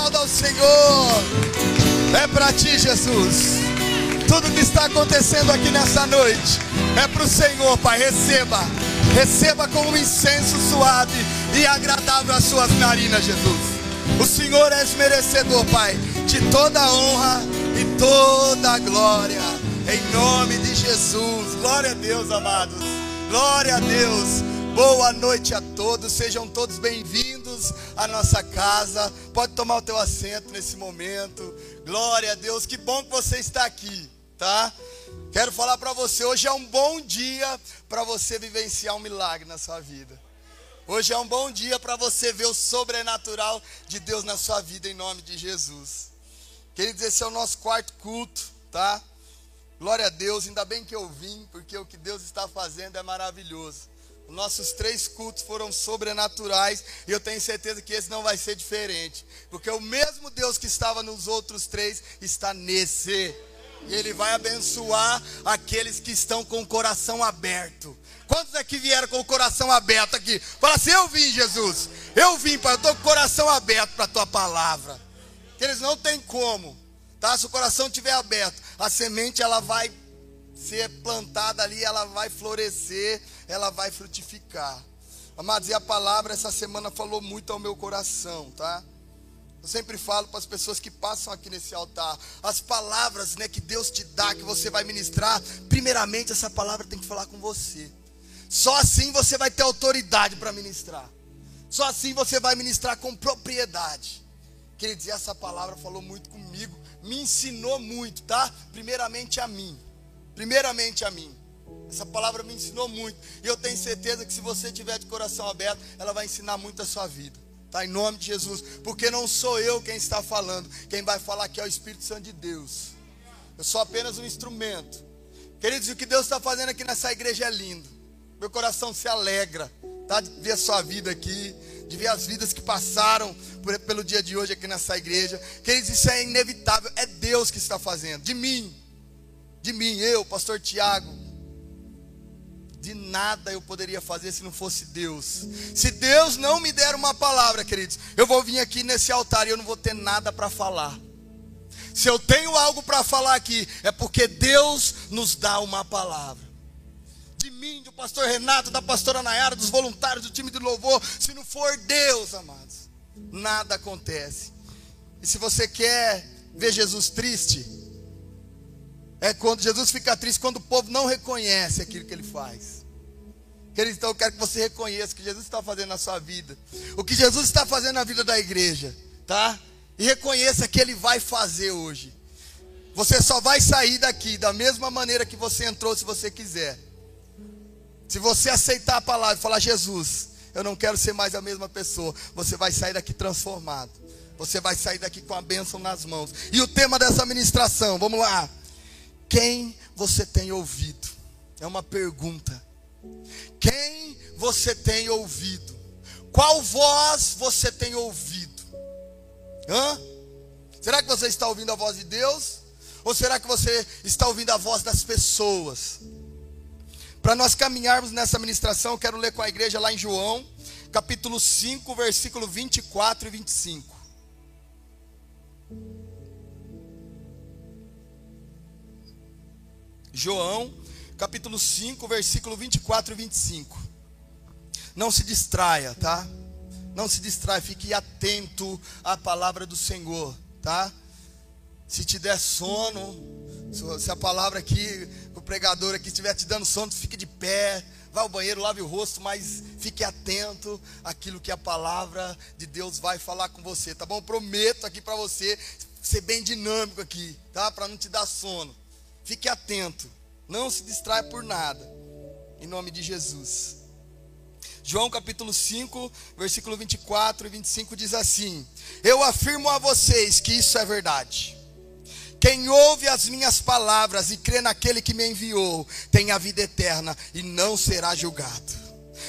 aplauda ao Senhor. É para ti, Jesus. Tudo que está acontecendo aqui nessa noite é para o Senhor, Pai. Receba, receba como um incenso suave e agradável as suas narinas, Jesus. O Senhor é merecedor, Pai, de toda a honra e toda a glória. Em nome de Jesus. Glória a Deus, amados. Glória a Deus. Boa noite a todos, sejam todos bem-vindos à nossa casa. Pode tomar o teu assento nesse momento. Glória a Deus, que bom que você está aqui, tá? Quero falar para você, hoje é um bom dia para você vivenciar um milagre na sua vida. Hoje é um bom dia para você ver o sobrenatural de Deus na sua vida em nome de Jesus. Queridos, esse é o nosso quarto culto, tá? Glória a Deus, ainda bem que eu vim, porque o que Deus está fazendo é maravilhoso. Nossos três cultos foram sobrenaturais e eu tenho certeza que esse não vai ser diferente, porque o mesmo Deus que estava nos outros três está nesse. E ele vai abençoar aqueles que estão com o coração aberto. Quantos aqui vieram com o coração aberto aqui? Fala assim: Eu vim, Jesus. Eu vim, Pai. Eu estou com o coração aberto para a tua palavra. Eles não tem como, tá? Se o coração estiver aberto, a semente ela vai ser plantada ali, ela vai florescer, ela vai frutificar. Amados, e a palavra essa semana falou muito ao meu coração, tá? Eu sempre falo para as pessoas que passam aqui nesse altar, as palavras, né, que Deus te dá, que você vai ministrar, primeiramente essa palavra tem que falar com você. Só assim você vai ter autoridade para ministrar. Só assim você vai ministrar com propriedade. Queridos, e essa palavra falou muito comigo, me ensinou muito, tá? Primeiramente a mim primeiramente a mim. Essa palavra me ensinou muito. E eu tenho certeza que se você tiver de coração aberto, ela vai ensinar muito a sua vida. Tá? Em nome de Jesus. Porque não sou eu quem está falando. Quem vai falar aqui é o Espírito Santo de Deus. Eu sou apenas um instrumento. Queridos, o que Deus está fazendo aqui nessa igreja é lindo. Meu coração se alegra, tá? De ver a sua vida aqui, de ver as vidas que passaram por, pelo dia de hoje aqui nessa igreja. Queridos, isso é inevitável. É Deus que está fazendo. De mim, de mim, eu, pastor Tiago, de nada eu poderia fazer se não fosse Deus. Se Deus não me der uma palavra, queridos, eu vou vir aqui nesse altar e eu não vou ter nada para falar. Se eu tenho algo para falar aqui, é porque Deus nos dá uma palavra. De mim, do pastor Renato, da pastora Nayara, dos voluntários do time de louvor, se não for Deus, amados, nada acontece. E se você quer ver Jesus triste, é quando Jesus fica triste quando o povo não reconhece aquilo que ele faz. Querido, então eu quero que você reconheça o que Jesus está fazendo na sua vida. O que Jesus está fazendo na vida da igreja, tá? E reconheça que ele vai fazer hoje. Você só vai sair daqui da mesma maneira que você entrou se você quiser. Se você aceitar a palavra e falar, Jesus, eu não quero ser mais a mesma pessoa, você vai sair daqui transformado. Você vai sair daqui com a bênção nas mãos. E o tema dessa ministração, vamos lá. Quem você tem ouvido? É uma pergunta. Quem você tem ouvido? Qual voz você tem ouvido? Hã? Será que você está ouvindo a voz de Deus? Ou será que você está ouvindo a voz das pessoas? Para nós caminharmos nessa ministração, quero ler com a igreja lá em João, capítulo 5, versículo 24 e 25. João, capítulo 5, versículo 24 e 25. Não se distraia, tá? Não se distraia, fique atento à palavra do Senhor, tá? Se te der sono, se a palavra aqui, o pregador aqui estiver te dando sono, fique de pé, vá ao banheiro, lave o rosto, mas fique atento àquilo que a palavra de Deus vai falar com você, tá bom? Prometo aqui para você ser bem dinâmico aqui, tá? Para não te dar sono. Fique atento, não se distraia por nada, em nome de Jesus. João capítulo 5, versículo 24 e 25 diz assim: Eu afirmo a vocês que isso é verdade. Quem ouve as minhas palavras e crê naquele que me enviou, tem a vida eterna e não será julgado,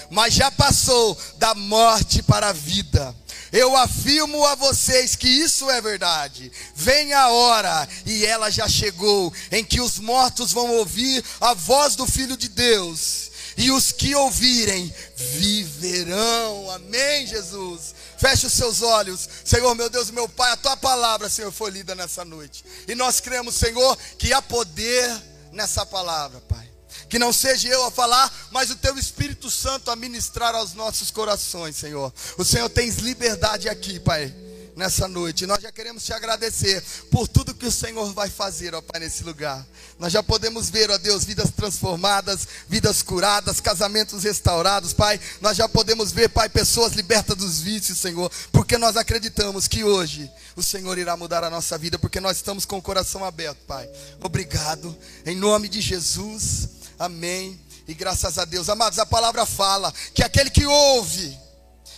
mas já passou da morte para a vida. Eu afirmo a vocês que isso é verdade. Vem a hora, e ela já chegou, em que os mortos vão ouvir a voz do Filho de Deus, e os que ouvirem viverão. Amém, Jesus. Feche os seus olhos. Senhor, meu Deus, meu Pai, a tua palavra, Senhor, foi lida nessa noite. E nós cremos, Senhor, que há poder nessa palavra, Pai. Que não seja eu a falar, mas o teu Espírito Santo a ministrar aos nossos corações, Senhor. O Senhor tens liberdade aqui, Pai nessa noite. Nós já queremos te agradecer por tudo que o Senhor vai fazer, ó Pai, nesse lugar. Nós já podemos ver, ó Deus, vidas transformadas, vidas curadas, casamentos restaurados, Pai. Nós já podemos ver, Pai, pessoas libertas dos vícios, Senhor, porque nós acreditamos que hoje o Senhor irá mudar a nossa vida, porque nós estamos com o coração aberto, Pai. Obrigado, em nome de Jesus, amém. E graças a Deus, amados, a palavra fala que aquele que ouve,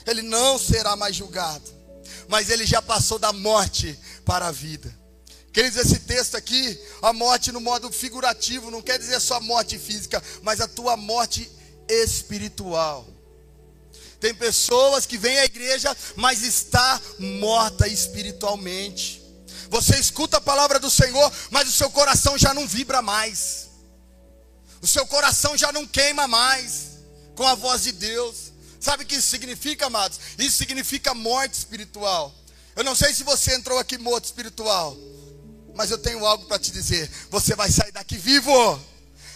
ele não será mais julgado mas ele já passou da morte para a vida. Queridos, esse texto aqui, a morte no modo figurativo, não quer dizer só morte física, mas a tua morte espiritual. Tem pessoas que vêm à igreja, mas está morta espiritualmente. Você escuta a palavra do Senhor, mas o seu coração já não vibra mais. O seu coração já não queima mais com a voz de Deus. Sabe o que isso significa, amados? Isso significa morte espiritual. Eu não sei se você entrou aqui morto espiritual, mas eu tenho algo para te dizer. Você vai sair daqui vivo.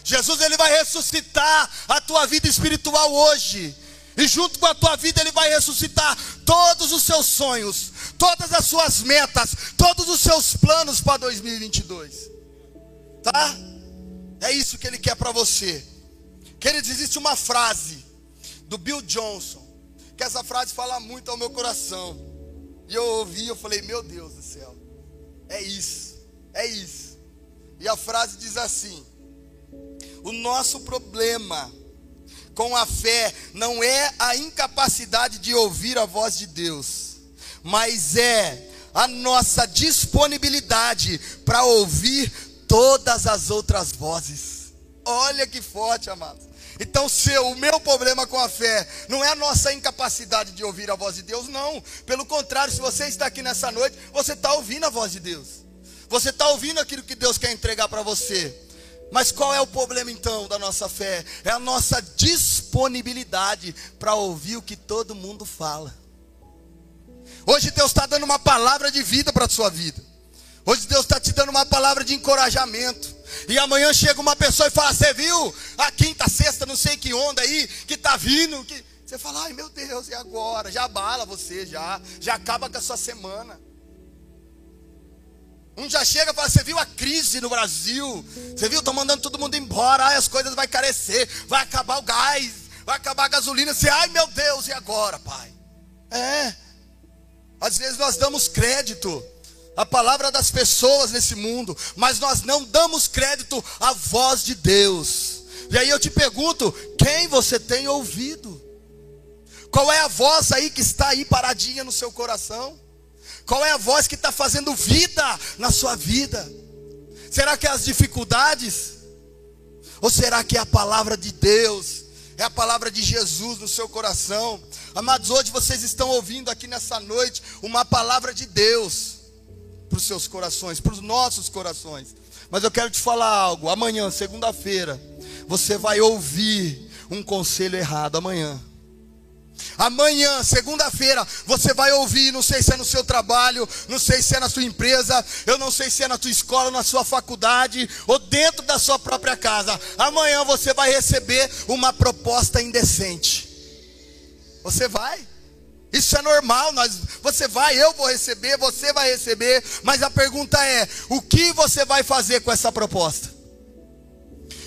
Jesus ele vai ressuscitar a tua vida espiritual hoje. E junto com a tua vida ele vai ressuscitar todos os seus sonhos, todas as suas metas, todos os seus planos para 2022. Tá? É isso que ele quer para você. Queridos, existe uma frase do Bill Johnson, que essa frase fala muito ao meu coração. E eu ouvi, eu falei, meu Deus do céu, é isso, é isso. E a frase diz assim: o nosso problema com a fé não é a incapacidade de ouvir a voz de Deus, mas é a nossa disponibilidade para ouvir todas as outras vozes. Olha que forte, amados. Então, seu, o meu problema com a fé não é a nossa incapacidade de ouvir a voz de Deus, não. Pelo contrário, se você está aqui nessa noite, você está ouvindo a voz de Deus. Você está ouvindo aquilo que Deus quer entregar para você. Mas qual é o problema então da nossa fé? É a nossa disponibilidade para ouvir o que todo mundo fala. Hoje Deus está dando uma palavra de vida para a sua vida. Hoje Deus está te dando uma palavra de encorajamento. E amanhã chega uma pessoa e fala: Você viu a quinta, sexta, não sei que onda aí, que está vindo. Que... Você fala: Ai meu Deus, e agora? Já abala você, já. Já acaba com a sua semana. Um já chega e fala: Você viu a crise no Brasil? Você viu? Estão mandando todo mundo embora. Ai, as coisas vão carecer. Vai acabar o gás. Vai acabar a gasolina. Você, ai meu Deus, e agora, pai? É. Às vezes nós damos crédito a palavra das pessoas nesse mundo, mas nós não damos crédito à voz de Deus. E aí eu te pergunto: quem você tem ouvido? Qual é a voz aí que está aí paradinha no seu coração? Qual é a voz que está fazendo vida na sua vida? Será que é as dificuldades? Ou será que é a palavra de Deus? É a palavra de Jesus no seu coração? Amados, hoje vocês estão ouvindo aqui nessa noite uma palavra de Deus para os seus corações, para os nossos corações. Mas eu quero te falar algo. Amanhã, segunda-feira, você vai ouvir um conselho errado. Amanhã. Amanhã, segunda-feira, você vai ouvir, não sei se é no seu trabalho, não sei se é na sua empresa, eu não sei se é na sua escola, na sua faculdade ou dentro da sua própria casa. Amanhã você vai receber uma proposta indecente. Você vai? Isso é normal, nós, você vai, eu vou receber, você vai receber, mas a pergunta é: o que você vai fazer com essa proposta?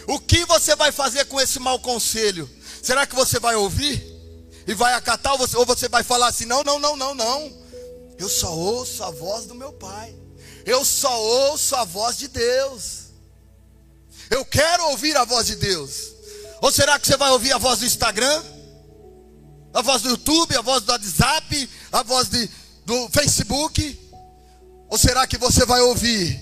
O que você vai fazer com esse mau conselho? Será que você vai ouvir e vai acatar, ou você, ou você vai falar assim: não, não, não, não, não, eu só ouço a voz do meu pai, eu só ouço a voz de Deus, eu quero ouvir a voz de Deus, ou será que você vai ouvir a voz do Instagram? A voz do YouTube, a voz do WhatsApp, a voz de, do Facebook? Ou será que você vai ouvir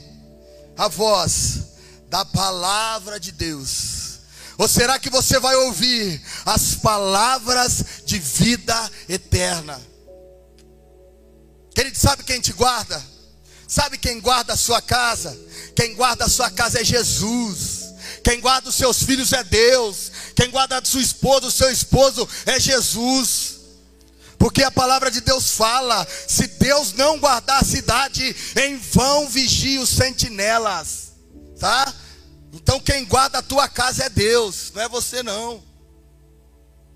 a voz da palavra de Deus? Ou será que você vai ouvir as palavras de vida eterna? Querido, sabe quem te guarda? Sabe quem guarda a sua casa? Quem guarda a sua casa é Jesus. Quem guarda os seus filhos é Deus. Quem guarda sua esposa, o seu esposo é Jesus. Porque a palavra de Deus fala: se Deus não guardar a cidade, em vão vigia os sentinelas, tá? Então quem guarda a tua casa é Deus, não é você não.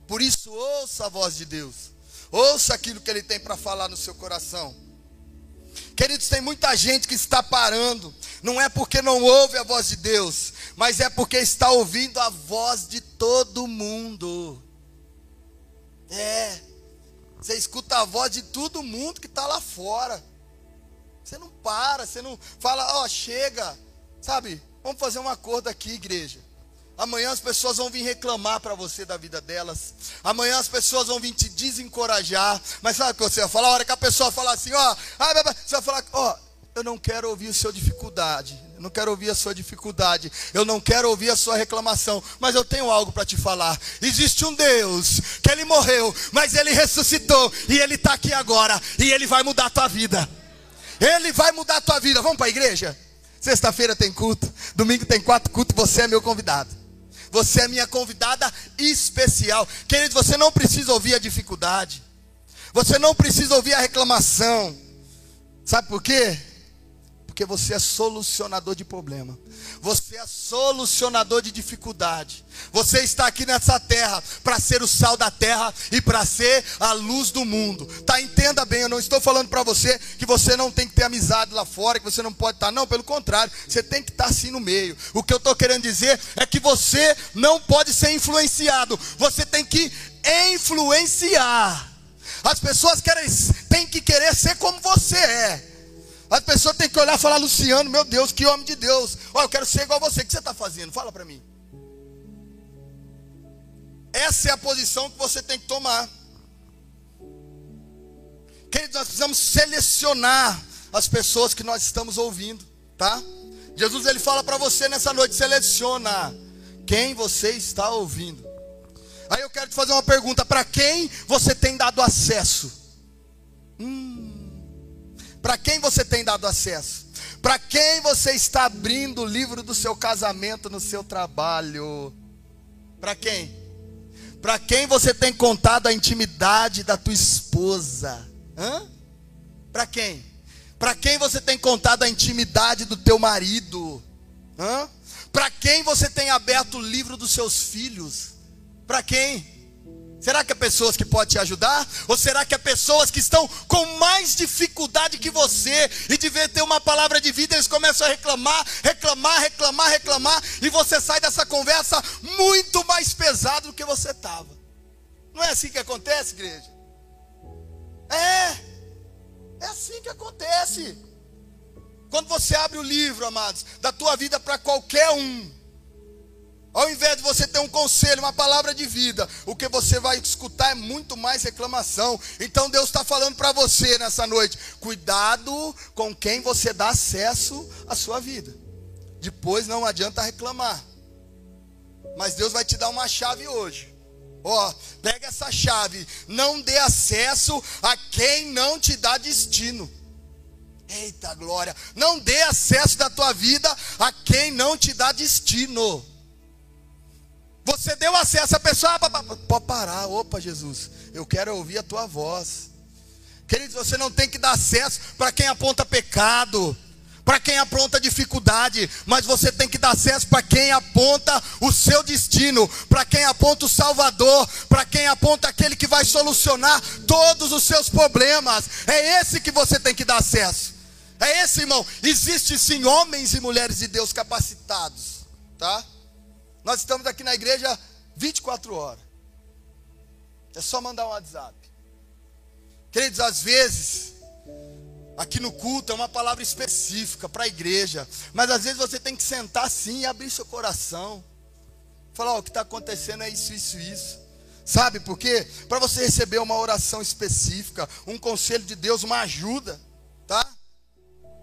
Por isso ouça a voz de Deus. Ouça aquilo que ele tem para falar no seu coração. Queridos, tem muita gente que está parando. Não é porque não ouve a voz de Deus, mas é porque está ouvindo a voz de todo mundo. É. Você escuta a voz de todo mundo que está lá fora. Você não para, você não fala, ó, oh, chega. Sabe? Vamos fazer um acordo aqui, igreja. Amanhã as pessoas vão vir reclamar para você da vida delas. Amanhã as pessoas vão vir te desencorajar. Mas sabe o que você vai falar? A hora que a pessoa falar assim, ó, você vai falar, ó, eu não quero ouvir a sua dificuldade. Não quero ouvir a sua dificuldade. Eu não quero ouvir a sua reclamação. Mas eu tenho algo para te falar. Existe um Deus que ele morreu, mas ele ressuscitou e ele está aqui agora e ele vai mudar a tua vida. Ele vai mudar a tua vida. Vamos para a igreja? Sexta-feira tem culto, domingo tem quatro cultos, você é meu convidado. Você é minha convidada especial. Querido, você não precisa ouvir a dificuldade. Você não precisa ouvir a reclamação. Sabe por quê? Porque você é solucionador de problema. Você é solucionador de dificuldade. Você está aqui nessa terra para ser o sal da terra e para ser a luz do mundo. Tá? Entenda bem, eu não estou falando para você que você não tem que ter amizade lá fora, que você não pode estar. Não, pelo contrário, você tem que estar assim no meio. O que eu estou querendo dizer é que você não pode ser influenciado. Você tem que influenciar. As pessoas querem, têm que querer ser como você é. As pessoas têm que olhar e falar, Luciano, meu Deus, que homem de Deus. Olha, eu quero ser igual a você. O que você está fazendo? Fala para mim. Essa é a posição que você tem que tomar. Queridos, nós precisamos selecionar as pessoas que nós estamos ouvindo, tá? Jesus ele fala para você nessa noite, seleciona quem você está ouvindo. Aí eu quero te fazer uma pergunta: para quem você tem dado acesso? Hum. Para quem você tem dado acesso? Para quem você está abrindo o livro do seu casamento no seu trabalho? Para quem? Para quem você tem contado a intimidade da tua esposa? Para quem? Para quem você tem contado a intimidade do teu marido? Para quem você tem aberto o livro dos seus filhos? Para quem? Será que é pessoas que podem te ajudar? Ou será que é pessoas que estão com mais dificuldade que você e de ver ter uma palavra de vida, eles começam a reclamar, reclamar, reclamar, reclamar, e você sai dessa conversa muito mais pesado do que você estava. Não é assim que acontece, igreja? É, é assim que acontece. Quando você abre o livro, amados, da tua vida para qualquer um, ao invés de você ter um conselho, uma palavra de vida, o que você vai escutar é muito mais reclamação. Então Deus está falando para você nessa noite: cuidado com quem você dá acesso à sua vida. Depois não adianta reclamar. Mas Deus vai te dar uma chave hoje. Ó, oh, pega essa chave. Não dê acesso a quem não te dá destino. Eita glória! Não dê acesso da tua vida a quem não te dá destino. Você deu acesso à pessoa, ah, pode parar, opa Jesus, eu quero ouvir a tua voz. Queridos, você não tem que dar acesso para quem aponta pecado, para quem aponta dificuldade, mas você tem que dar acesso para quem aponta o seu destino, para quem aponta o Salvador, para quem aponta aquele que vai solucionar todos os seus problemas. É esse que você tem que dar acesso. É esse, irmão. Existe sim homens e mulheres de Deus capacitados, tá? Nós estamos aqui na igreja 24 horas. É só mandar um WhatsApp. Queridos, às vezes, aqui no culto é uma palavra específica para a igreja. Mas às vezes você tem que sentar assim e abrir seu coração. Falar, oh, o que está acontecendo é isso, isso, isso. Sabe por quê? Para você receber uma oração específica, um conselho de Deus, uma ajuda, tá?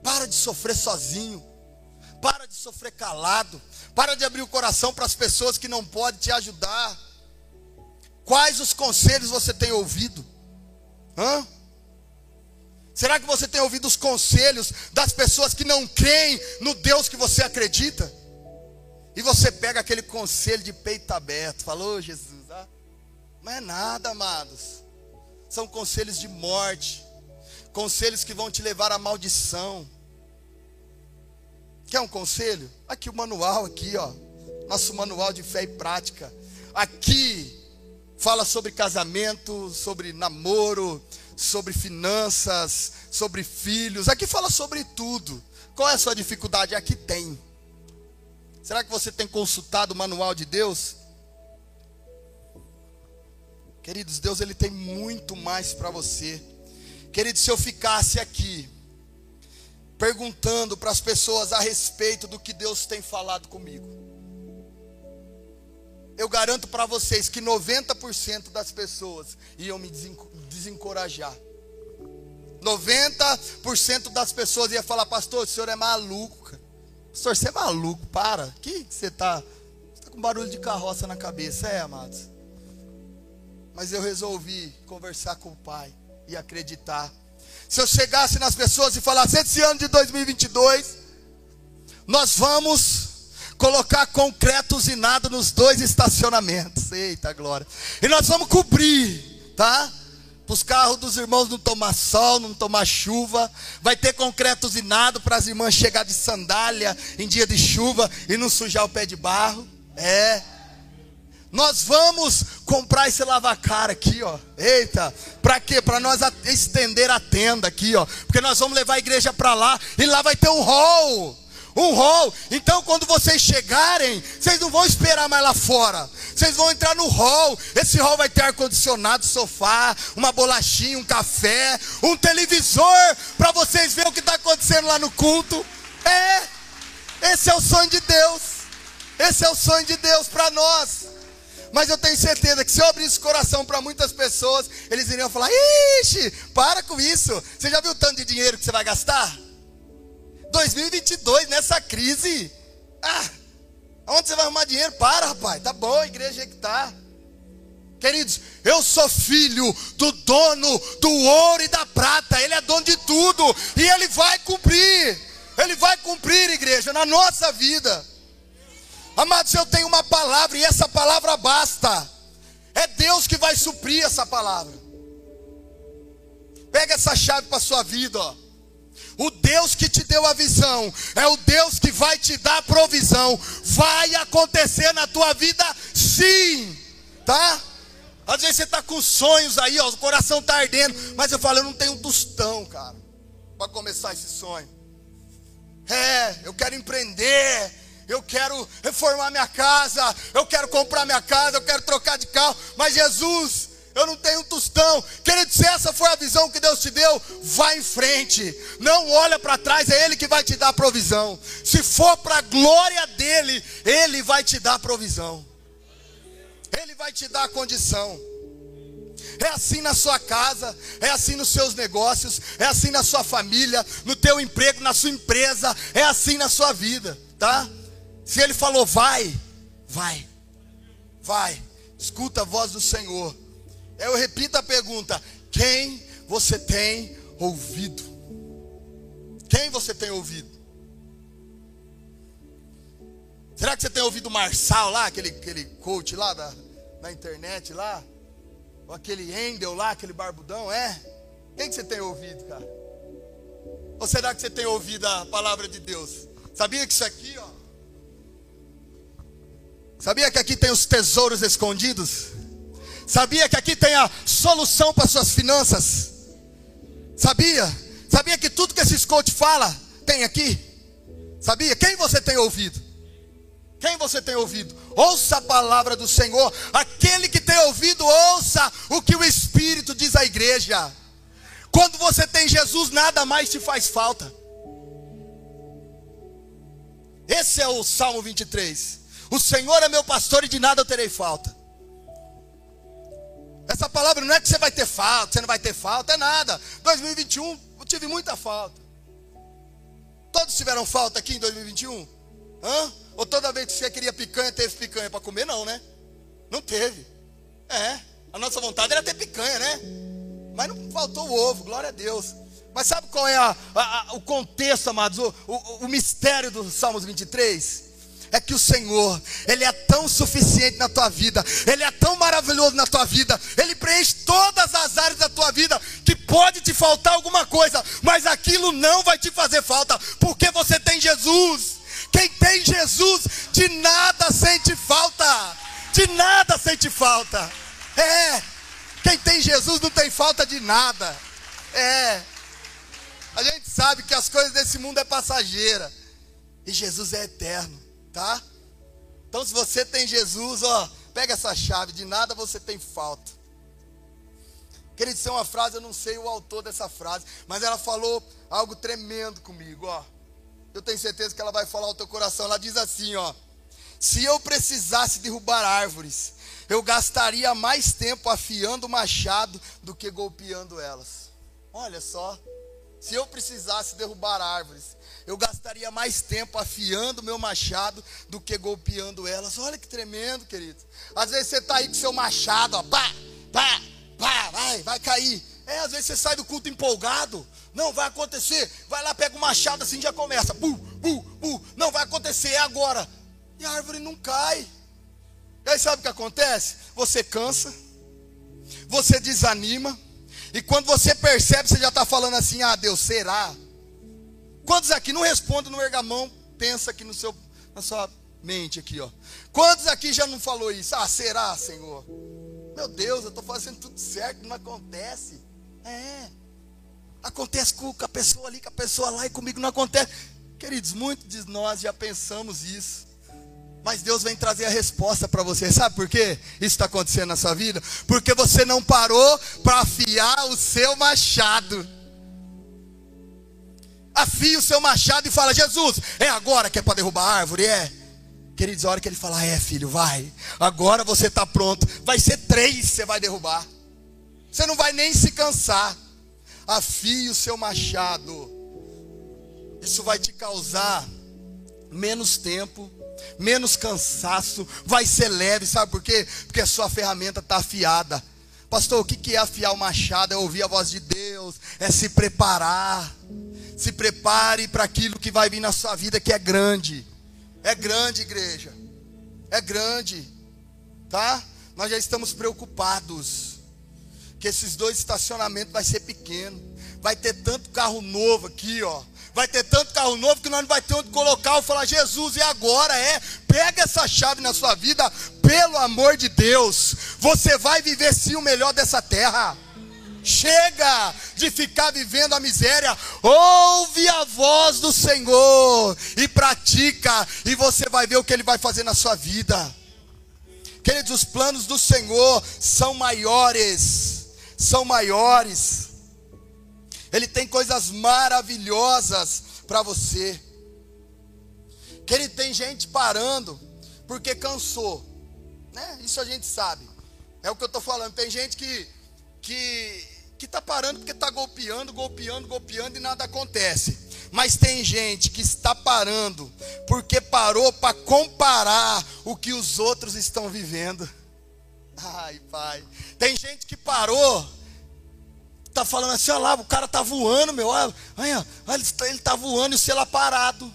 Para de sofrer sozinho. Para de sofrer calado. Para de abrir o coração para as pessoas que não podem te ajudar. Quais os conselhos você tem ouvido? Hã? Será que você tem ouvido os conselhos das pessoas que não creem no Deus que você acredita? E você pega aquele conselho de peito aberto, falou, oh, Jesus, ah, não é nada, amados. São conselhos de morte, conselhos que vão te levar à maldição. Quer um conselho? Aqui o manual aqui, ó. Nosso manual de fé e prática. Aqui fala sobre casamento, sobre namoro, sobre finanças, sobre filhos. Aqui fala sobre tudo. Qual é a sua dificuldade? Aqui tem. Será que você tem consultado o manual de Deus? Queridos, Deus ele tem muito mais para você. Queridos, se eu ficasse aqui perguntando para as pessoas a respeito do que Deus tem falado comigo, eu garanto para vocês que 90% das pessoas iam me desencorajar. 90% das pessoas iam falar, pastor, o senhor é maluco, cara. Pastor, você é maluco, para. Que você está? Está com barulho de carroça na cabeça, é, amados? Mas eu resolvi conversar com o Pai e acreditar. Se eu chegasse nas pessoas e falasse, esse ano de 2022, nós vamos colocar concreto usinado nos dois estacionamentos. Eita glória. E nós vamos cobrir, tá? Para os carros dos irmãos não tomar sol, não tomar chuva. Vai ter concreto usinado para as irmãs chegar de sandália em dia de chuva e não sujar o pé de barro. É. Nós vamos comprar esse lavacar aqui, ó. Eita, para quê? Para nós estender a tenda aqui, ó. Porque nós vamos levar a igreja para lá e lá vai ter um hall um hall. Então, quando vocês chegarem, vocês não vão esperar mais lá fora. Vocês vão entrar no hall. Esse hall vai ter ar-condicionado, sofá, uma bolachinha, um café, um televisor, para vocês verem o que está acontecendo lá no culto. É, esse é o sonho de Deus. Esse é o sonho de Deus para nós. Mas eu tenho certeza que se eu abrisse o coração para muitas pessoas, eles iriam falar: Ixi, para com isso. Você já viu o tanto de dinheiro que você vai gastar? 2022, nessa crise. Ah, onde você vai arrumar dinheiro? Para, rapaz. Tá bom, a igreja é que tá. Queridos, eu sou filho do dono do ouro e da prata. Ele é dono de tudo. E ele vai cumprir. Ele vai cumprir, igreja, na nossa vida. Amados, eu tenho uma palavra e essa palavra basta. É Deus que vai suprir essa palavra. Pega essa chave para sua vida, ó. O Deus que te deu a visão é o Deus que vai te dar a provisão. Vai acontecer na tua vida, sim, tá? Às vezes você está com sonhos aí, ó, o coração está ardendo, mas eu falo, eu não tenho um tostão, cara, para começar esse sonho. É, eu quero empreender, eu quero reformar minha casa, eu quero comprar minha casa, eu quero trocar de carro, mas Jesus, eu não tenho um tostão. Querido, se essa foi a visão que Deus te deu, vá em frente. Não olha para trás, é Ele que vai te dar provisão. Se for para a glória dEle, Ele vai te dar provisão. Ele vai te dar a condição. É assim na sua casa, é assim nos seus negócios, é assim na sua família, no teu emprego, na sua empresa, é assim na sua vida, tá? Se ele falou vai, vai. Vai. Escuta a voz do Senhor. Eu repito a pergunta: quem você tem ouvido? Quem você tem ouvido? Será que você tem ouvido o Marçal lá, aquele, aquele coach lá da, da internet lá? Ou aquele Endel lá, aquele barbudão, é? Quem que você tem ouvido, cara? Ou será que você tem ouvido a palavra de Deus? Sabia que isso aqui, ó. Sabia que aqui tem os tesouros escondidos? Sabia que aqui tem a solução para suas finanças? Sabia? Sabia que tudo que esse coach fala tem aqui? Sabia? Quem você tem ouvido? Quem você tem ouvido? Ouça a palavra do Senhor. Aquele que tem ouvido, ouça o que o Espírito diz à igreja. Quando você tem Jesus, nada mais te faz falta. Esse é o Salmo 23. O Senhor é meu pastor e de nada eu terei falta. Essa palavra não é que você vai ter falta, você não vai ter falta, é nada. 2021 eu tive muita falta. Todos tiveram falta aqui em 2021? Hã? Ou toda vez que você queria picanha, teve picanha para comer? Não, né? Não teve. É, a nossa vontade era ter picanha, né? Mas não faltou o ovo, glória a Deus. Mas sabe qual é a, a, a, o contexto, amados? O, o, o mistério do Salmos 23? É que o Senhor, Ele é tão suficiente na tua vida, Ele é tão maravilhoso na tua vida, Ele preenche todas as áreas da tua vida, que pode te faltar alguma coisa, mas aquilo não vai te fazer falta, porque você tem Jesus. Quem tem Jesus, de nada sente falta, de nada sente falta. É, quem tem Jesus não tem falta de nada. É, a gente sabe que as coisas desse mundo é passageira e Jesus é eterno tá? Então, se você tem Jesus, ó, pega essa chave, de nada você tem falta. Queria dizer uma frase, eu não sei o autor dessa frase, mas ela falou algo tremendo comigo, ó. Eu tenho certeza que ela vai falar ao teu coração. Ela diz assim, ó: Se eu precisasse derrubar árvores, eu gastaria mais tempo afiando o machado do que golpeando elas. Olha só. Se eu precisasse derrubar árvores, eu gastaria mais tempo afiando meu machado do que golpeando elas. Olha que tremendo, querido. Às vezes você está aí com seu machado, ó, pá, pá, pá, vai, vai cair. É, às vezes você sai do culto empolgado. Não vai acontecer. Vai lá, pega o machado assim já começa. Bu, bu, bu. Não vai acontecer, é agora. E a árvore não cai. E aí sabe o que acontece? Você cansa, você desanima. E quando você percebe, você já está falando assim: ah, Deus, será? Quantos aqui não respondem no ergamão, pensa aqui no seu, na sua mente aqui, ó. Quantos aqui já não falou isso? Ah, será, Senhor? Meu Deus, eu estou fazendo tudo certo, não acontece. É. Acontece com a pessoa ali, com a pessoa lá e comigo não acontece. Queridos, muitos de nós já pensamos isso. Mas Deus vem trazer a resposta para você. Sabe por quê isso está acontecendo na sua vida? Porque você não parou para afiar o seu machado afia o seu machado e fala: Jesus, é agora que é para derrubar a árvore? É. Queridos, a hora que ele fala: É, filho, vai. Agora você está pronto. Vai ser três você vai derrubar. Você não vai nem se cansar. Afie o seu machado. Isso vai te causar menos tempo, menos cansaço, vai ser leve, sabe por quê? Porque a sua ferramenta está afiada. Pastor, o que é afiar o machado? É ouvir a voz de Deus, é se preparar. Se prepare para aquilo que vai vir na sua vida que é grande. É grande, igreja. É grande. Tá? Nós já estamos preocupados. Que esses dois estacionamentos vai ser pequeno. Vai ter tanto carro novo aqui, ó. Vai ter tanto carro novo que nós não vai ter onde colocar. Eu falar, Jesus, e agora é? Pega essa chave na sua vida, pelo amor de Deus. Você vai viver sim o melhor dessa terra. Chega de ficar vivendo a miséria. Ouve a voz do Senhor e pratica, e você vai ver o que Ele vai fazer na sua vida. Queridos, os planos do Senhor são maiores, são maiores. Ele tem coisas maravilhosas para você. Querido, tem gente parando porque cansou, né? Isso a gente sabe. É o que eu estou falando. Tem gente que que que está parando porque está golpeando, golpeando, golpeando e nada acontece. Mas tem gente que está parando porque parou para comparar o que os outros estão vivendo. Ai, pai. Tem gente que parou, está falando assim: olha lá, o cara está voando, meu. Olha, olha ele está voando e o lá parado.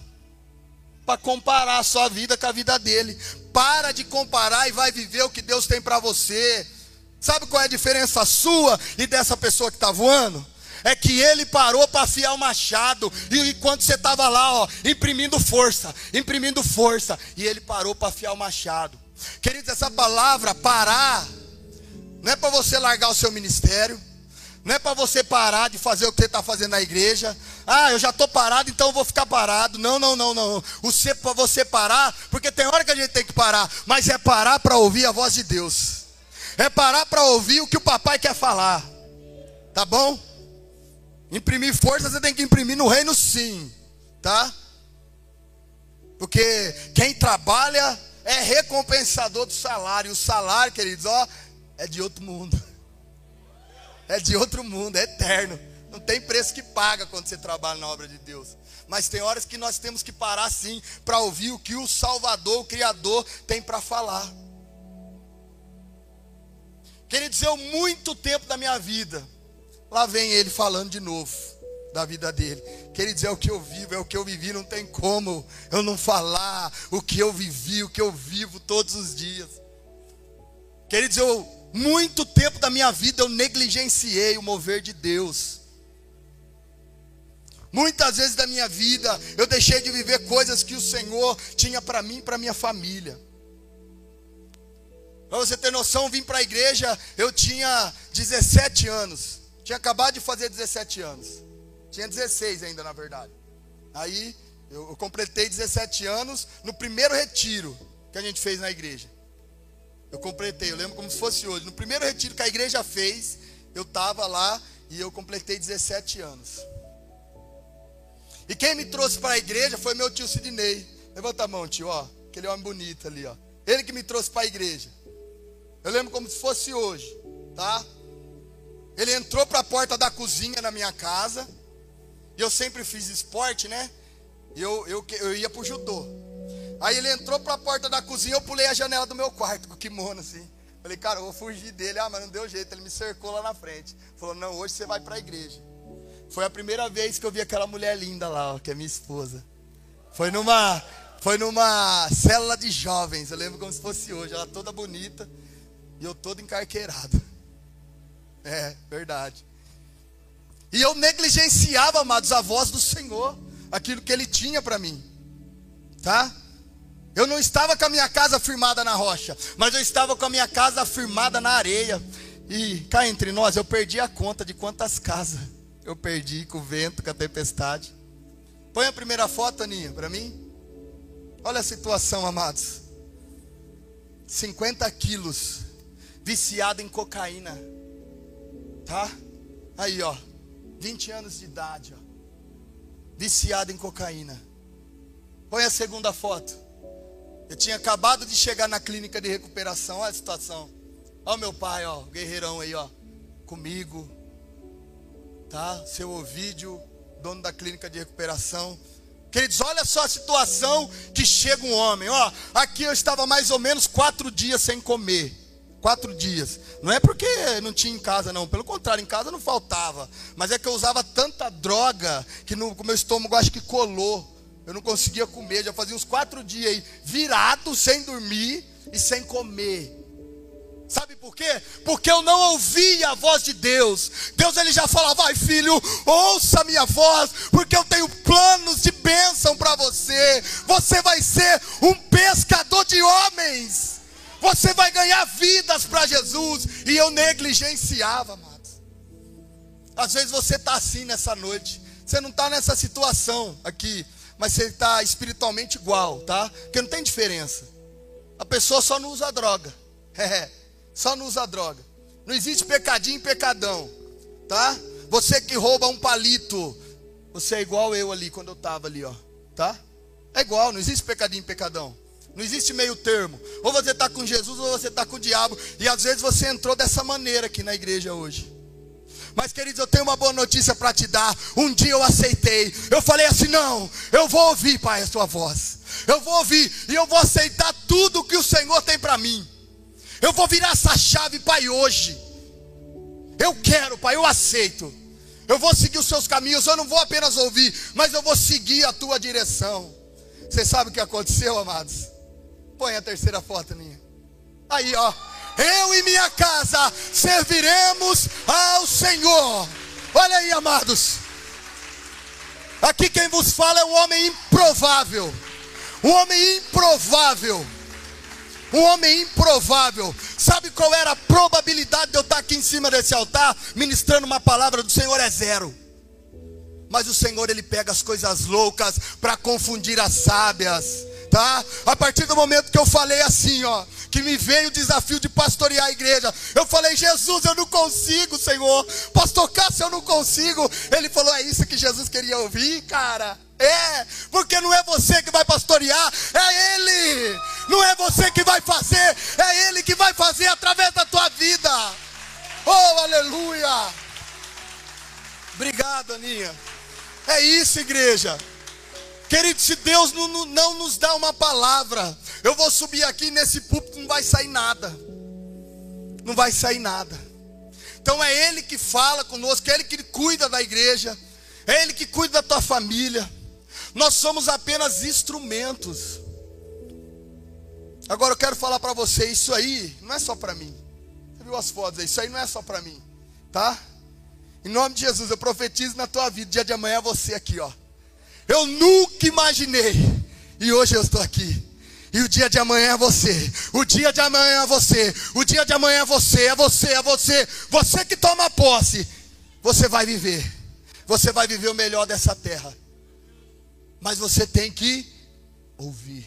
Para comparar a sua vida com a vida dele. Para de comparar e vai viver o que Deus tem para você. Sabe qual é a diferença sua e dessa pessoa que está voando? É que ele parou para afiar o machado. E enquanto você estava lá, ó, imprimindo força, imprimindo força. E ele parou para afiar o machado. Queridos, essa palavra parar, não é para você largar o seu ministério. Não é para você parar de fazer o que você está fazendo na igreja. Ah, eu já estou parado, então eu vou ficar parado. Não, não, não, não. O ser para você parar, porque tem hora que a gente tem que parar, mas é parar para ouvir a voz de Deus é parar para ouvir o que o papai quer falar. Tá bom? Imprimir força você tem que imprimir no reino sim, tá? Porque quem trabalha é recompensador do salário. O salário, queridos, ó, é de outro mundo. É de outro mundo, é eterno. Não tem preço que paga quando você trabalha na obra de Deus. Mas tem horas que nós temos que parar sim para ouvir o que o Salvador, o Criador, tem para falar. Queridos, eu muito tempo da minha vida, lá vem ele falando de novo. da vida dele. Queridos, é o que eu vivo, é o que eu vivi, não tem como eu não falar o que eu vivi, o que eu vivo todos os dias. Queridos, eu muito tempo da minha vida eu negligenciei o mover de Deus. Muitas vezes da minha vida eu deixei de viver coisas que o Senhor tinha para mim e para minha família. Para você ter noção, vim para a igreja, eu tinha 17 anos. Tinha acabado de fazer 17 anos. Tinha 16 ainda, na verdade. Aí eu, eu completei 17 anos no primeiro retiro que a gente fez na igreja. Eu completei, eu lembro como se fosse hoje. No primeiro retiro que a igreja fez, eu estava lá e eu completei 17 anos. E quem me trouxe para a igreja foi meu tio Sidney. Levanta a mão, tio, ó. Aquele homem bonito ali, ó. Ele que me trouxe para a igreja. Eu lembro como se fosse hoje, tá? Ele entrou para a porta da cozinha na minha casa. E eu sempre fiz esporte, né? Eu, eu, eu ia pro judô. Aí ele entrou para a porta da cozinha, eu pulei a janela do meu quarto com o kimono assim. Falei, cara, eu vou fugir dele. Ah, mas não deu jeito. Ele me cercou lá na frente. Falou, não, hoje você vai para a igreja. Foi a primeira vez que eu vi aquela mulher linda lá, ó, que é minha esposa. Foi numa, foi numa célula de jovens, eu lembro como se fosse hoje, ela toda bonita e eu todo encarqueirado. É, verdade. E eu negligenciava, amados, a voz do Senhor, aquilo que Ele tinha para mim, tá? Eu não estava com a minha casa firmada na rocha, mas eu estava com a minha casa firmada na areia. E cá entre nós, eu perdi a conta de quantas casas eu perdi com o vento, com a tempestade. Põe a primeira foto, Aninha, para mim. Olha a situação, amados. 50 quilos, viciado em cocaína. Tá? Aí, ó. 20 anos de idade, ó. Viciado em cocaína. Põe a segunda foto. Eu tinha acabado de chegar na clínica de recuperação. Olha a situação. Olha o meu pai, ó, guerreirão aí, ó. Comigo, tá? Seu Ovídio, dono da clínica de recuperação. Queridos, olha só a situação que chega um homem. Ó, aqui eu estava mais ou menos quatro dias sem comer. Quatro dias. Não é porque não tinha em casa, não. Pelo contrário, em casa não faltava. Mas é que eu usava tanta droga que no meu estômago acho que colou. Eu não conseguia comer. Já fazia uns quatro dias aí, virado, sem dormir e sem comer. Sabe por quê? Porque eu não ouvia a voz de Deus. Deus ele já falava: vai filho, ouça a minha voz, porque eu tenho planos de bênção para você. Você vai ser um pescador de homens. Você vai ganhar vidas para Jesus. E eu negligenciava, amados. Às vezes você está assim nessa noite. Você não está nessa situação aqui, mas você está espiritualmente igual, tá? Porque não tem diferença. A pessoa só não usa droga. É só não usa droga. Não existe pecadinho e pecadão, tá? Você que rouba um palito, você é igual eu ali quando eu estava ali, ó, tá? É igual, não existe pecadinho e pecadão. Não existe meio termo. Ou você está com Jesus ou você está com o diabo. E às vezes você entrou dessa maneira aqui na igreja hoje. Mas, queridos, eu tenho uma boa notícia para te dar. Um dia eu aceitei. Eu falei assim: não, eu vou ouvir, Pai, a sua voz. Eu vou ouvir e eu vou aceitar tudo que o Senhor tem para mim. Eu vou virar essa chave, Pai, hoje. Eu quero, Pai, eu aceito. Eu vou seguir os seus caminhos. Eu não vou apenas ouvir, mas eu vou seguir a tua direção. Você sabe o que aconteceu, amados? Põe a terceira foto minha. Aí, ó. Eu e minha casa serviremos ao Senhor. Olha aí, amados. Aqui quem vos fala é um homem improvável. Um homem improvável um homem improvável. Sabe qual era a probabilidade de eu estar aqui em cima desse altar, ministrando uma palavra do Senhor? É zero. Mas o Senhor, Ele pega as coisas loucas para confundir as sábias. Tá? A partir do momento que eu falei assim, ó, que me veio o desafio de pastorear a igreja, eu falei, Jesus, eu não consigo, Senhor. Pastor Cássio, eu não consigo. Ele falou, é isso que Jesus queria ouvir, cara. É, porque não é você que vai pastorear, é Ele. Não é você que vai fazer, é Ele que vai fazer através da tua vida. Oh, aleluia. Obrigado, Aninha. É isso, igreja. Querido, se Deus não, não, nos dá uma palavra, eu vou subir aqui nesse púlpito, não vai sair nada. Não vai sair nada. Então é Ele que fala conosco, é Ele que cuida da igreja. É Ele que cuida da tua família. Nós somos apenas instrumentos. Agora eu quero falar para você, isso aí não é só para mim. Você viu as fotos aí? Isso aí não é só para mim, tá? Em nome de Jesus, eu profetizo na tua vida, dia de amanhã é você aqui, ó. Eu nunca imaginei, e hoje eu estou aqui. E o dia de amanhã é você. O dia de amanhã é você. O dia de amanhã é você, é você, é você. Você que toma posse. Você vai viver. Você vai viver o melhor dessa terra. Mas você tem que ouvir.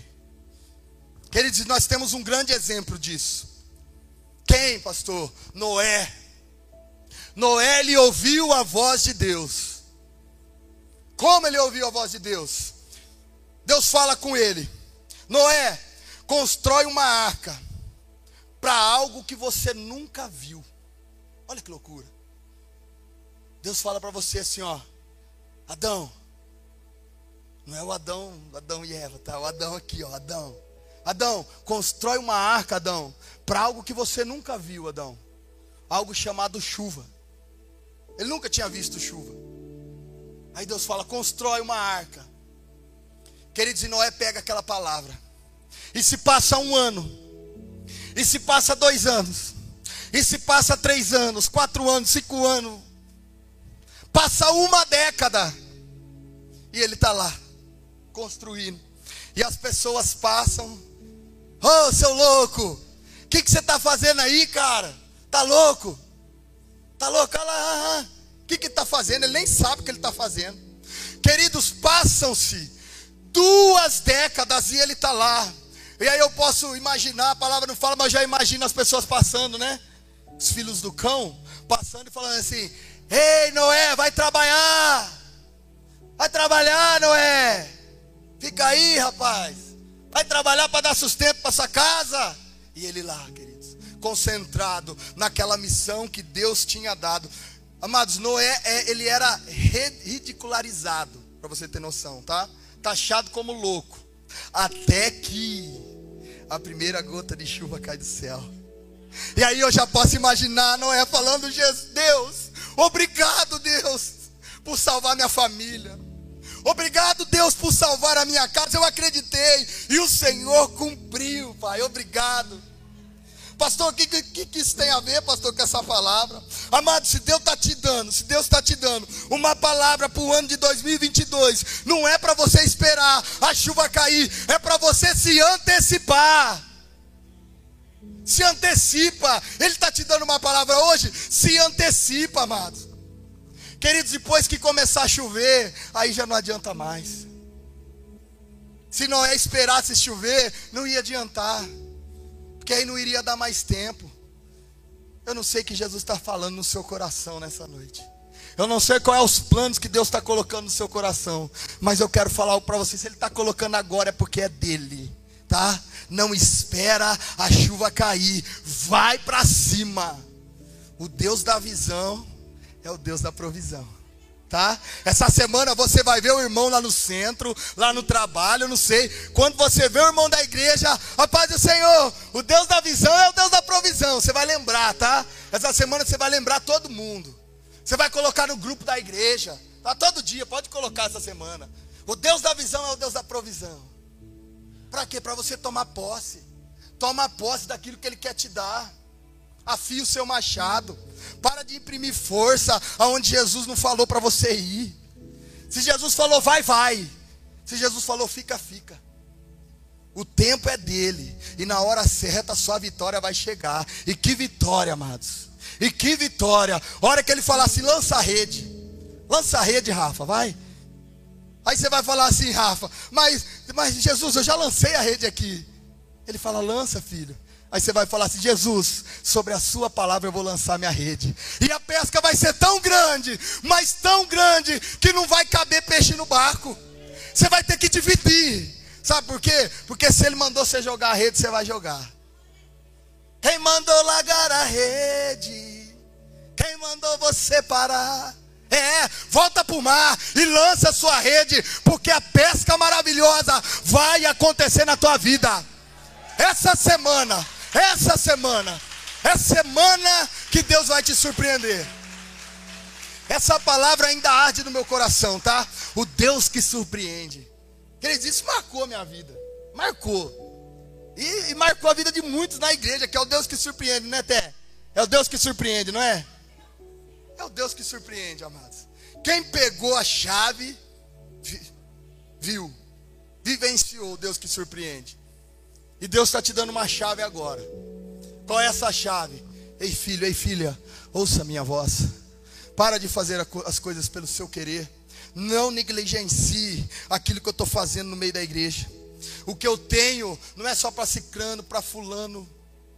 Queridos, nós temos um grande exemplo disso. Quem, pastor? Noé. Noé ele ouviu a voz de Deus. Como ele ouviu a voz de Deus? Deus fala com ele: Noé, constrói uma arca para algo que você nunca viu. Olha que loucura. Deus fala para você assim, ó, Adão. Não é o Adão, Adão e Eva, tá? O Adão aqui, ó, Adão. Adão, constrói uma arca, Adão, para algo que você nunca viu, Adão. Algo chamado chuva. Ele nunca tinha visto chuva. Aí Deus fala: constrói uma arca. Queridos, e Noé pega aquela palavra. E se passa um ano. E se passa dois anos. E se passa três anos, quatro anos, cinco anos. Passa uma década. E ele está lá, construindo. E as pessoas passam Ô, oh, seu louco, o que, que você está fazendo aí, cara? Tá louco? Tá louco? Olha lá, o que que está fazendo? Ele nem sabe o que ele está fazendo. Queridos, passam-se duas décadas e ele está lá. E aí eu posso imaginar, a palavra não fala, mas já imagino as pessoas passando, né? Os filhos do cão passando e falando assim: Ei, Noé, vai trabalhar. Vai trabalhar, Noé. Fica aí, rapaz. Vai trabalhar para dar sustento para essa casa. E ele lá, queridos, concentrado naquela missão que Deus tinha dado. Amados, Noé, é, ele era ridicularizado, para você ter noção, tá? Taxado como louco. Até que a primeira gota de chuva cai do céu. E aí eu já posso imaginar Noé falando: Deus, obrigado, Deus, por salvar minha família. Obrigado, Deus, por salvar a minha casa. Eu acreditei e o Senhor cumpriu, Pai. Obrigado. Pastor, o que, que, que, isso tem a ver, pastor, com essa palavra? Amado, se Deus está te dando, se Deus está te dando uma palavra para o ano de 2022, não é para você esperar a chuva cair, é para você se antecipar. Se antecipa, Ele está te dando uma palavra hoje, se antecipa, amados. Queridos, depois que começar a chover, aí já não adianta mais. Se Noé esperasse chover, não ia adiantar, porque aí não iria dar mais tempo. Eu não sei o que Jesus está falando no seu coração nessa noite. Eu não sei qual é os planos que Deus está colocando no seu coração, mas eu quero falar para você. Se Ele está colocando agora é porque é dele, tá? Não espera a chuva cair, vai para cima. O Deus da visão é o Deus da provisão. Tá? Essa semana você vai ver o irmão lá no centro, lá no trabalho, não sei. Quando você vê o irmão da igreja, a paz do Senhor, o Deus da visão é o Deus da provisão. Você vai lembrar, tá? Essa semana você vai lembrar todo mundo. Você vai colocar no grupo da igreja, tá? Todo dia, pode colocar essa semana. O Deus da visão é o Deus da provisão. Para quê? Para você tomar posse. Toma posse daquilo que Ele quer te dar afie o seu machado. Para de imprimir força aonde Jesus não falou para você ir. Se Jesus falou vai, vai. Se Jesus falou fica, fica. O tempo é dele e na hora certa a sua vitória vai chegar. E que vitória, amados. E que vitória. Hora que ele falar assim, lança a rede. Lança a rede, Rafa, vai. Aí você vai falar assim, Rafa, mas, mas Jesus, eu já lancei a rede aqui. Ele fala, lança, filho. Aí você vai falar assim: Jesus, sobre a Sua palavra eu vou lançar minha rede. E a pesca vai ser tão grande, mas tão grande, que não vai caber peixe no barco. Você vai ter que dividir. Sabe por quê? Porque se Ele mandou você jogar a rede, você vai jogar. Quem mandou largar a rede? Quem mandou você parar? É, volta para o mar e lança a sua rede, porque a pesca maravilhosa vai acontecer na tua vida. Essa semana essa semana, é semana que Deus vai te surpreender. Essa palavra ainda arde no meu coração, tá? O Deus que surpreende. Queridos, isso marcou a minha vida. Marcou. E, e, marcou a vida de muitos na igreja, que é o Deus que surpreende, né, Té? É o Deus que surpreende, não é? É o Deus que surpreende, amados. Quem pegou a chave, viu, vivenciou o Deus que surpreende. E Deus está te dando uma chave agora. Qual é essa chave? Ei, filho, ei, filha, ouça a minha voz. Para de fazer as coisas pelo seu querer. Não negligencie aquilo que eu estou fazendo no meio da igreja. O que eu tenho não é só para cicrano, para fulano,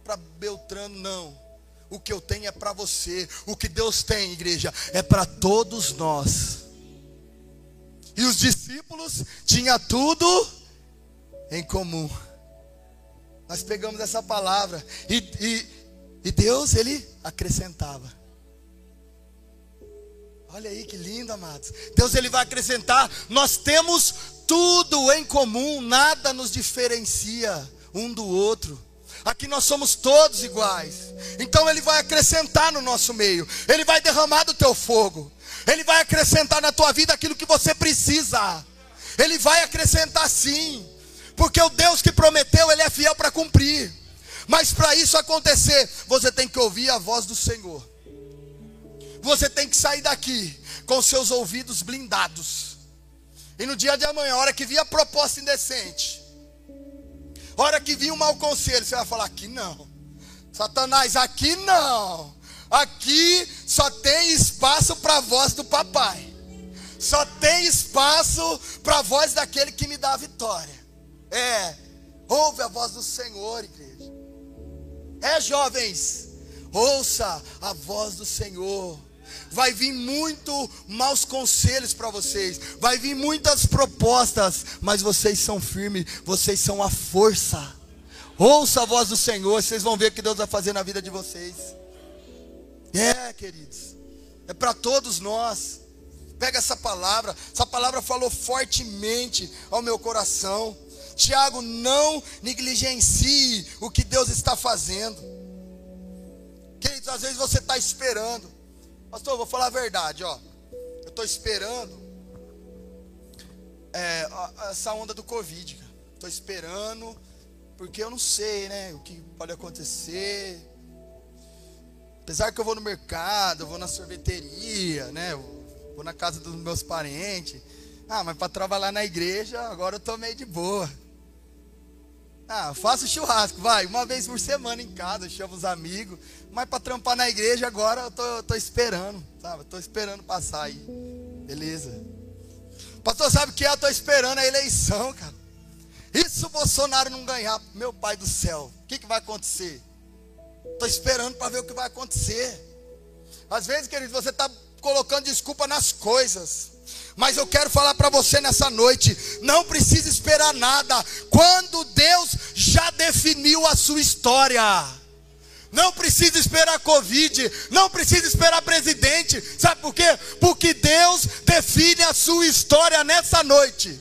para beltrano, não. O que eu tenho é para você. O que Deus tem, igreja, é para todos nós. E os discípulos tinham tudo em comum. Nós pegamos essa palavra e, e, e Deus, Ele acrescentava. Olha aí que lindo, amados. Deus ele vai acrescentar. Nós temos tudo em comum, nada nos diferencia um do outro. Aqui nós somos todos iguais. Então ele vai acrescentar no nosso meio. Ele vai derramar do teu fogo. Ele vai acrescentar na tua vida aquilo que você precisa. Ele vai acrescentar sim. Porque o Deus que prometeu, ele é fiel para cumprir. Mas para isso acontecer, você tem que ouvir a voz do Senhor. Você tem que sair daqui com seus ouvidos blindados. E no dia de amanhã, a hora que vir a proposta indecente, a hora que vir um mau conselho, você vai falar: aqui não. Satanás, aqui não. Aqui só tem espaço para a voz do papai. Só tem espaço para a voz daquele que me dá a vitória. É, ouve a voz do Senhor, igreja. É, jovens, ouça a voz do Senhor vai vir muito maus conselhos para vocês, vai vir muitas propostas, mas vocês são firmes, vocês são a força. Ouça a voz do Senhor, vocês vão ver o que Deus vai fazer na vida de vocês. É, queridos, é para todos nós. Pega essa palavra, essa palavra falou fortemente ao meu coração. Tiago, não negligencie o que Deus está fazendo. Queridos, às vezes você está esperando. Pastor, vou falar a verdade, ó. Eu estou esperando é, essa onda do Covid, Estou esperando, porque eu não sei, né? O que pode acontecer. Apesar que eu vou no mercado, eu vou na sorveteria, né? Eu vou na casa dos meus parentes. Ah, mas para trabalhar na igreja, agora eu estou meio de boa. Ah, faço churrasco, vai, uma vez por semana em casa, chamo os amigos. Mas para trampar na igreja agora eu tô, eu tô esperando, sabe? Estou esperando passar aí. Beleza. Pastor, sabe o que é? Eu tô esperando a eleição, cara. E se o Bolsonaro não ganhar, meu pai do céu, o que, que vai acontecer? Estou esperando para ver o que vai acontecer. Às vezes, querido, você está colocando desculpa nas coisas. Mas eu quero falar para você nessa noite: não precisa esperar nada, quando Deus já definiu a sua história. Não precisa esperar Covid, não precisa esperar presidente, sabe por quê? Porque Deus define a sua história nessa noite.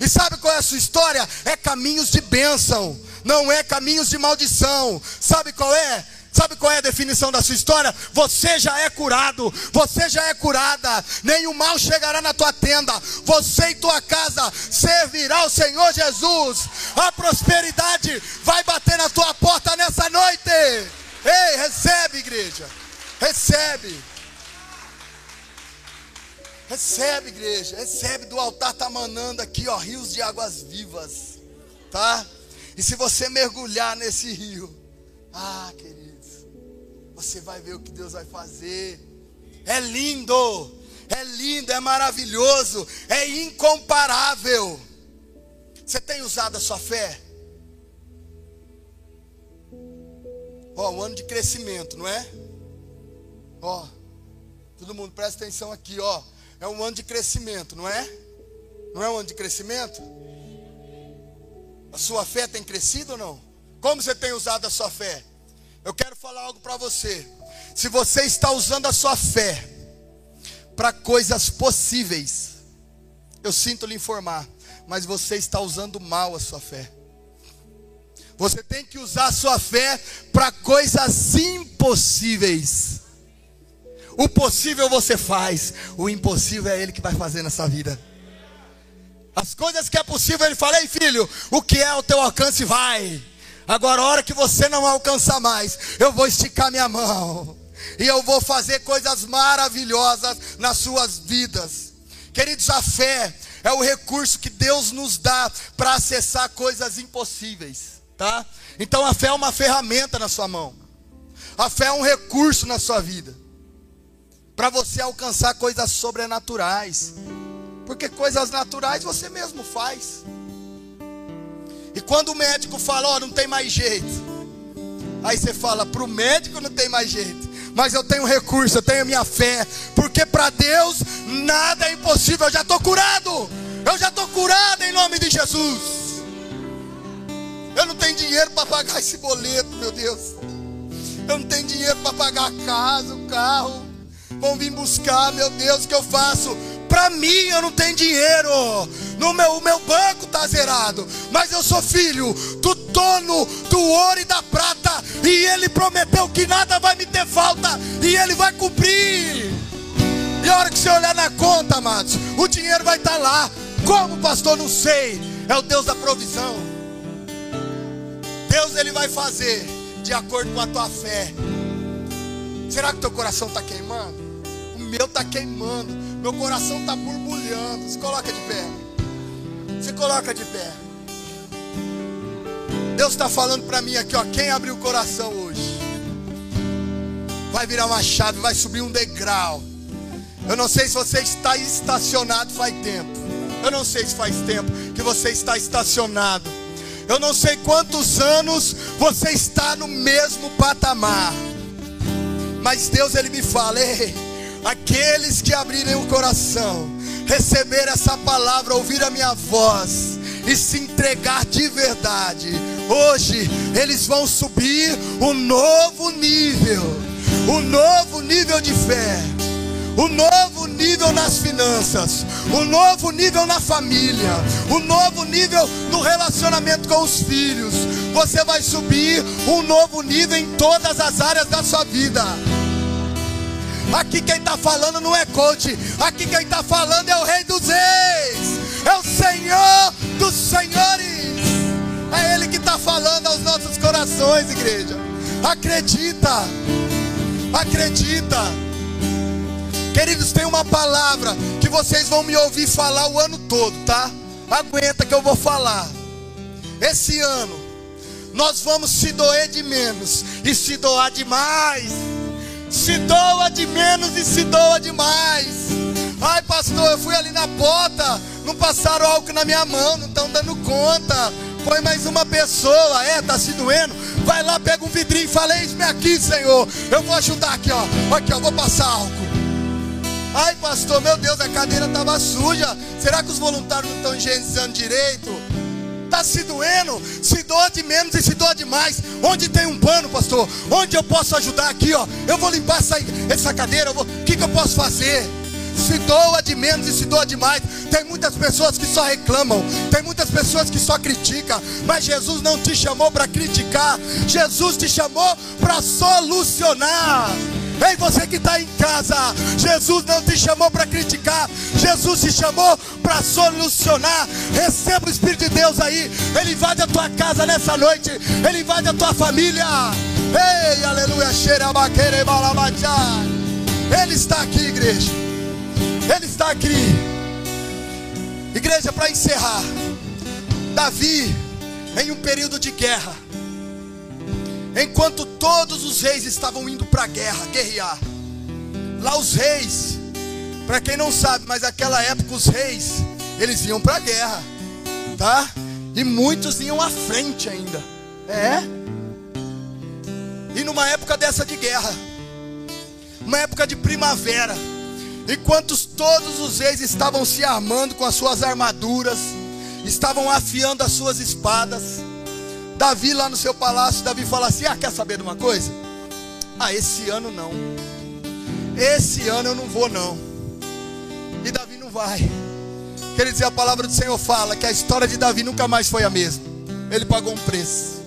E sabe qual é a sua história? É caminhos de bênção, não é caminhos de maldição. Sabe qual é? Sabe qual é a definição da sua história? Você já é curado, você já é curada, nenhum mal chegará na tua tenda, você e tua casa servirá o Senhor Jesus, a prosperidade vai bater na tua porta nessa noite. Ei, recebe, igreja, recebe. Recebe, igreja, recebe do altar, tá manando aqui, ó, rios de águas vivas, tá? E se você mergulhar nesse rio, ah, querido você vai ver o que Deus vai fazer. É lindo, é lindo, é maravilhoso, é incomparável. Você tem usado a sua fé? Ó, um ano de crescimento, não é? Ó, todo mundo presta atenção aqui, ó. É um ano de crescimento, não é? Não é um ano de crescimento? A sua fé tem crescido ou não? Como você tem usado a sua fé? Eu quero falar algo para você. Se você está usando a sua fé para coisas possíveis, eu sinto lhe informar, mas você está usando mal a sua fé. Você tem que usar a sua fé para coisas impossíveis. O possível você faz, o impossível é Ele que vai fazer nessa vida. As coisas que é possível, Ele fala: Ei filho, o que é o teu alcance vai. Agora, a hora que você não alcançar mais, eu vou esticar minha mão. E eu vou fazer coisas maravilhosas nas suas vidas. Queridos, a fé é o recurso que Deus nos dá para acessar coisas impossíveis, tá? Então a fé é uma ferramenta na sua mão. A fé é um recurso na sua vida para você alcançar coisas sobrenaturais. Porque coisas naturais você mesmo faz. E quando o médico fala, ó, oh, não tem mais jeito. Aí você fala, para o médico não tem mais jeito. Mas eu tenho recurso, eu tenho minha fé. Porque para Deus nada é impossível. Eu já estou curado. Eu já estou curado em nome de Jesus. Eu não tenho dinheiro para pagar esse boleto, meu Deus. Eu não tenho dinheiro para pagar a casa, o carro. Vão vir buscar, meu Deus, o que eu faço? Para mim eu não tenho dinheiro. No meu, o meu banco está zerado. Mas eu sou filho do dono do ouro e da prata. E ele prometeu que nada vai me ter falta. E ele vai cumprir. E a hora que você olhar na conta, amados, o dinheiro vai estar tá lá. Como, pastor? Não sei. É o Deus da provisão. Deus ele vai fazer de acordo com a tua fé. Será que teu coração está queimando? O meu está queimando. Meu coração está borbulhando. Se coloca de pé. Se coloca de pé. Deus está falando para mim aqui, ó. Quem abriu o coração hoje? Vai virar uma chave, vai subir um degrau. Eu não sei se você está estacionado faz tempo. Eu não sei se faz tempo que você está estacionado. Eu não sei quantos anos você está no mesmo patamar. Mas Deus ele me fala, Ei, aqueles que abrirem o coração, receber essa palavra, ouvir a minha voz e se entregar de verdade, hoje eles vão subir um novo nível, um novo nível de fé um novo nível nas finanças, um novo nível na família, um novo nível no relacionamento com os filhos. Você vai subir um novo nível em todas as áreas da sua vida. Aqui quem está falando não é coach, aqui quem está falando é o Rei dos Reis, é o Senhor dos Senhores. É Ele que está falando aos nossos corações, igreja. Acredita, acredita. Queridos, tem uma palavra que vocês vão me ouvir falar o ano todo, tá? Aguenta que eu vou falar. Esse ano, nós vamos se doer de menos e se doar demais. Se doa de menos e se doa demais. Ai, pastor, eu fui ali na porta, não passaram álcool na minha mão, não estão dando conta. Põe mais uma pessoa, é, tá se doendo. Vai lá, pega um vidrinho e fala: Eis-me aqui, Senhor. Eu vou ajudar aqui, ó. Aqui, ó, vou passar álcool. Ai, pastor, meu Deus, a cadeira estava suja. Será que os voluntários não estão higienizando direito? Está se doendo, se doa de menos e se doa demais. Onde tem um pano, pastor? Onde eu posso ajudar aqui, ó? Eu vou limpar essa, essa cadeira. O que, que eu posso fazer? se doa de menos e se doa demais. Tem muitas pessoas que só reclamam, tem muitas pessoas que só criticam, mas Jesus não te chamou para criticar, Jesus te chamou para solucionar. Ei, você que está em casa, Jesus não te chamou para criticar, Jesus te chamou para solucionar. Receba o Espírito de Deus aí, Ele invade a tua casa nessa noite, Ele invade a tua família. Ei, aleluia, Ele está aqui, igreja. Ele está aqui. Igreja, para encerrar, Davi, em um período de guerra, Enquanto todos os reis estavam indo para a guerra, guerrear. Lá os reis, para quem não sabe, mas naquela época os reis, eles iam para a guerra, tá? E muitos iam à frente ainda. É? E numa época dessa de guerra, uma época de primavera, enquanto todos os reis estavam se armando com as suas armaduras, estavam afiando as suas espadas, Davi lá no seu palácio, Davi fala assim: Ah, quer saber de uma coisa? Ah, esse ano não. Esse ano eu não vou não. E Davi não vai. Quer dizer, a palavra do Senhor fala que a história de Davi nunca mais foi a mesma. Ele pagou um preço.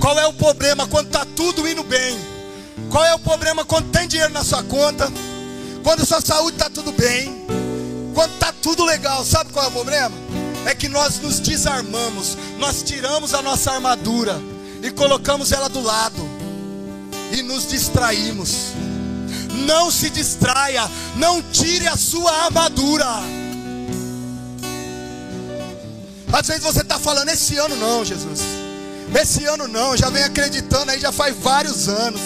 Qual é o problema quando está tudo indo bem? Qual é o problema quando tem dinheiro na sua conta? Quando sua saúde está tudo bem? Quando está tudo legal, sabe qual é o problema? É que nós nos desarmamos, nós tiramos a nossa armadura e colocamos ela do lado e nos distraímos. Não se distraia, não tire a sua armadura. Às vezes você está falando, esse ano não, Jesus. Esse ano não, já vem acreditando aí, já faz vários anos.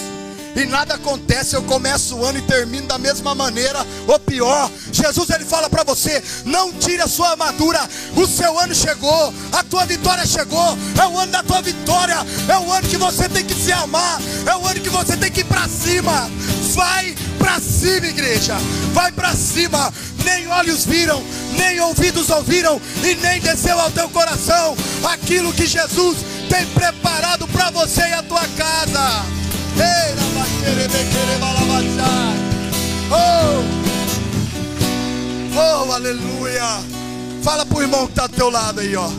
E nada acontece, eu começo o ano e termino da mesma maneira, ou pior. Jesus ele fala para você: não tire a sua armadura, o seu ano chegou, a tua vitória chegou, é o ano da tua vitória, é o ano que você tem que se amar, é o ano que você tem que ir para cima. Vai para cima, igreja, vai para cima. Nem olhos viram, nem ouvidos ouviram, e nem desceu ao teu coração aquilo que Jesus tem preparado para você e a tua casa. Oh, oh, aleluia. Fala pro irmão que está do teu lado aí, ó.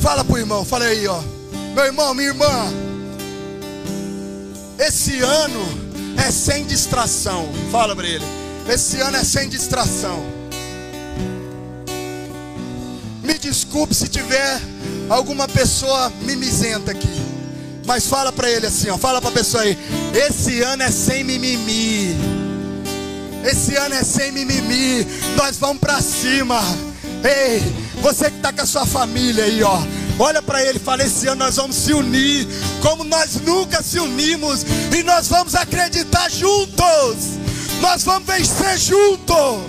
Fala pro irmão, fala aí, ó. Meu irmão, minha irmã. Esse ano é sem distração. Fala para ele. Esse ano é sem distração. Me desculpe se tiver alguma pessoa mimizenta aqui. Mas fala para ele assim, ó, fala para a pessoa aí, esse ano é sem mimimi. Esse ano é sem mimimi. Nós vamos para cima. Ei, você que está com a sua família aí, ó. Olha para ele fala: esse ano nós vamos se unir, como nós nunca se unimos, e nós vamos acreditar juntos. Nós vamos vencer juntos.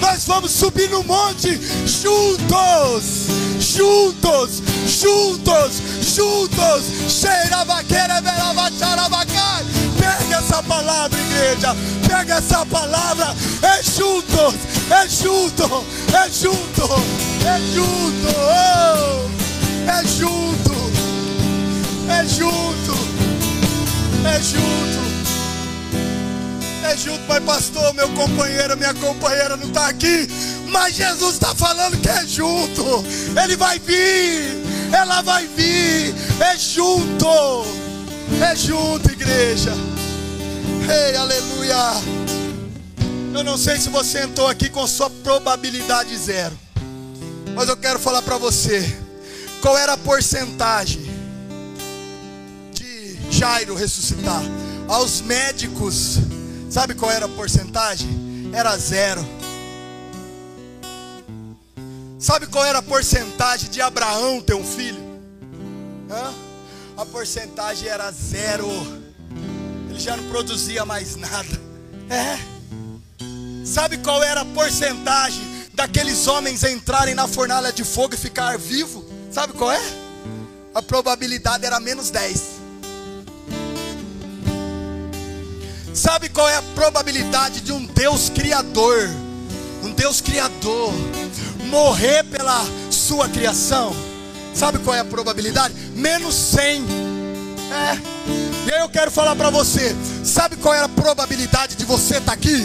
Nós vamos subir no monte juntos, juntos, juntos, juntos. Pega essa palavra, igreja. Pega essa palavra. É juntos, é junto, é junto, é junto. Oh, é junto, é junto, é junto. É junto, mas pastor, meu companheiro, minha companheira não está aqui. Mas Jesus está falando que é junto. Ele vai vir. Ela vai vir. É junto. É junto, igreja. Ei, aleluia. Eu não sei se você entrou aqui com sua probabilidade zero. Mas eu quero falar para você. Qual era a porcentagem de Jairo ressuscitar? Aos médicos Sabe qual era a porcentagem? Era zero. Sabe qual era a porcentagem de Abraão ter um filho? Hã? A porcentagem era zero. Ele já não produzia mais nada. É. Sabe qual era a porcentagem daqueles homens entrarem na fornalha de fogo e ficar vivo? Sabe qual é? A probabilidade era menos 10. Sabe qual é a probabilidade de um Deus criador, um Deus criador, morrer pela sua criação? Sabe qual é a probabilidade? Menos 100. É. E aí eu quero falar para você: sabe qual era a probabilidade de você estar tá aqui?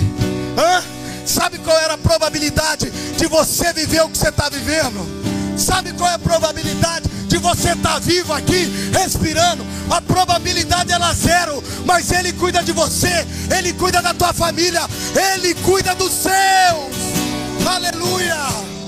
Hã? Sabe qual era a probabilidade de você viver o que você está vivendo? Sabe qual é a probabilidade de você estar tá vivo aqui, respirando, a probabilidade é zero, mas Ele cuida de você, Ele cuida da tua família, Ele cuida dos seus. Aleluia.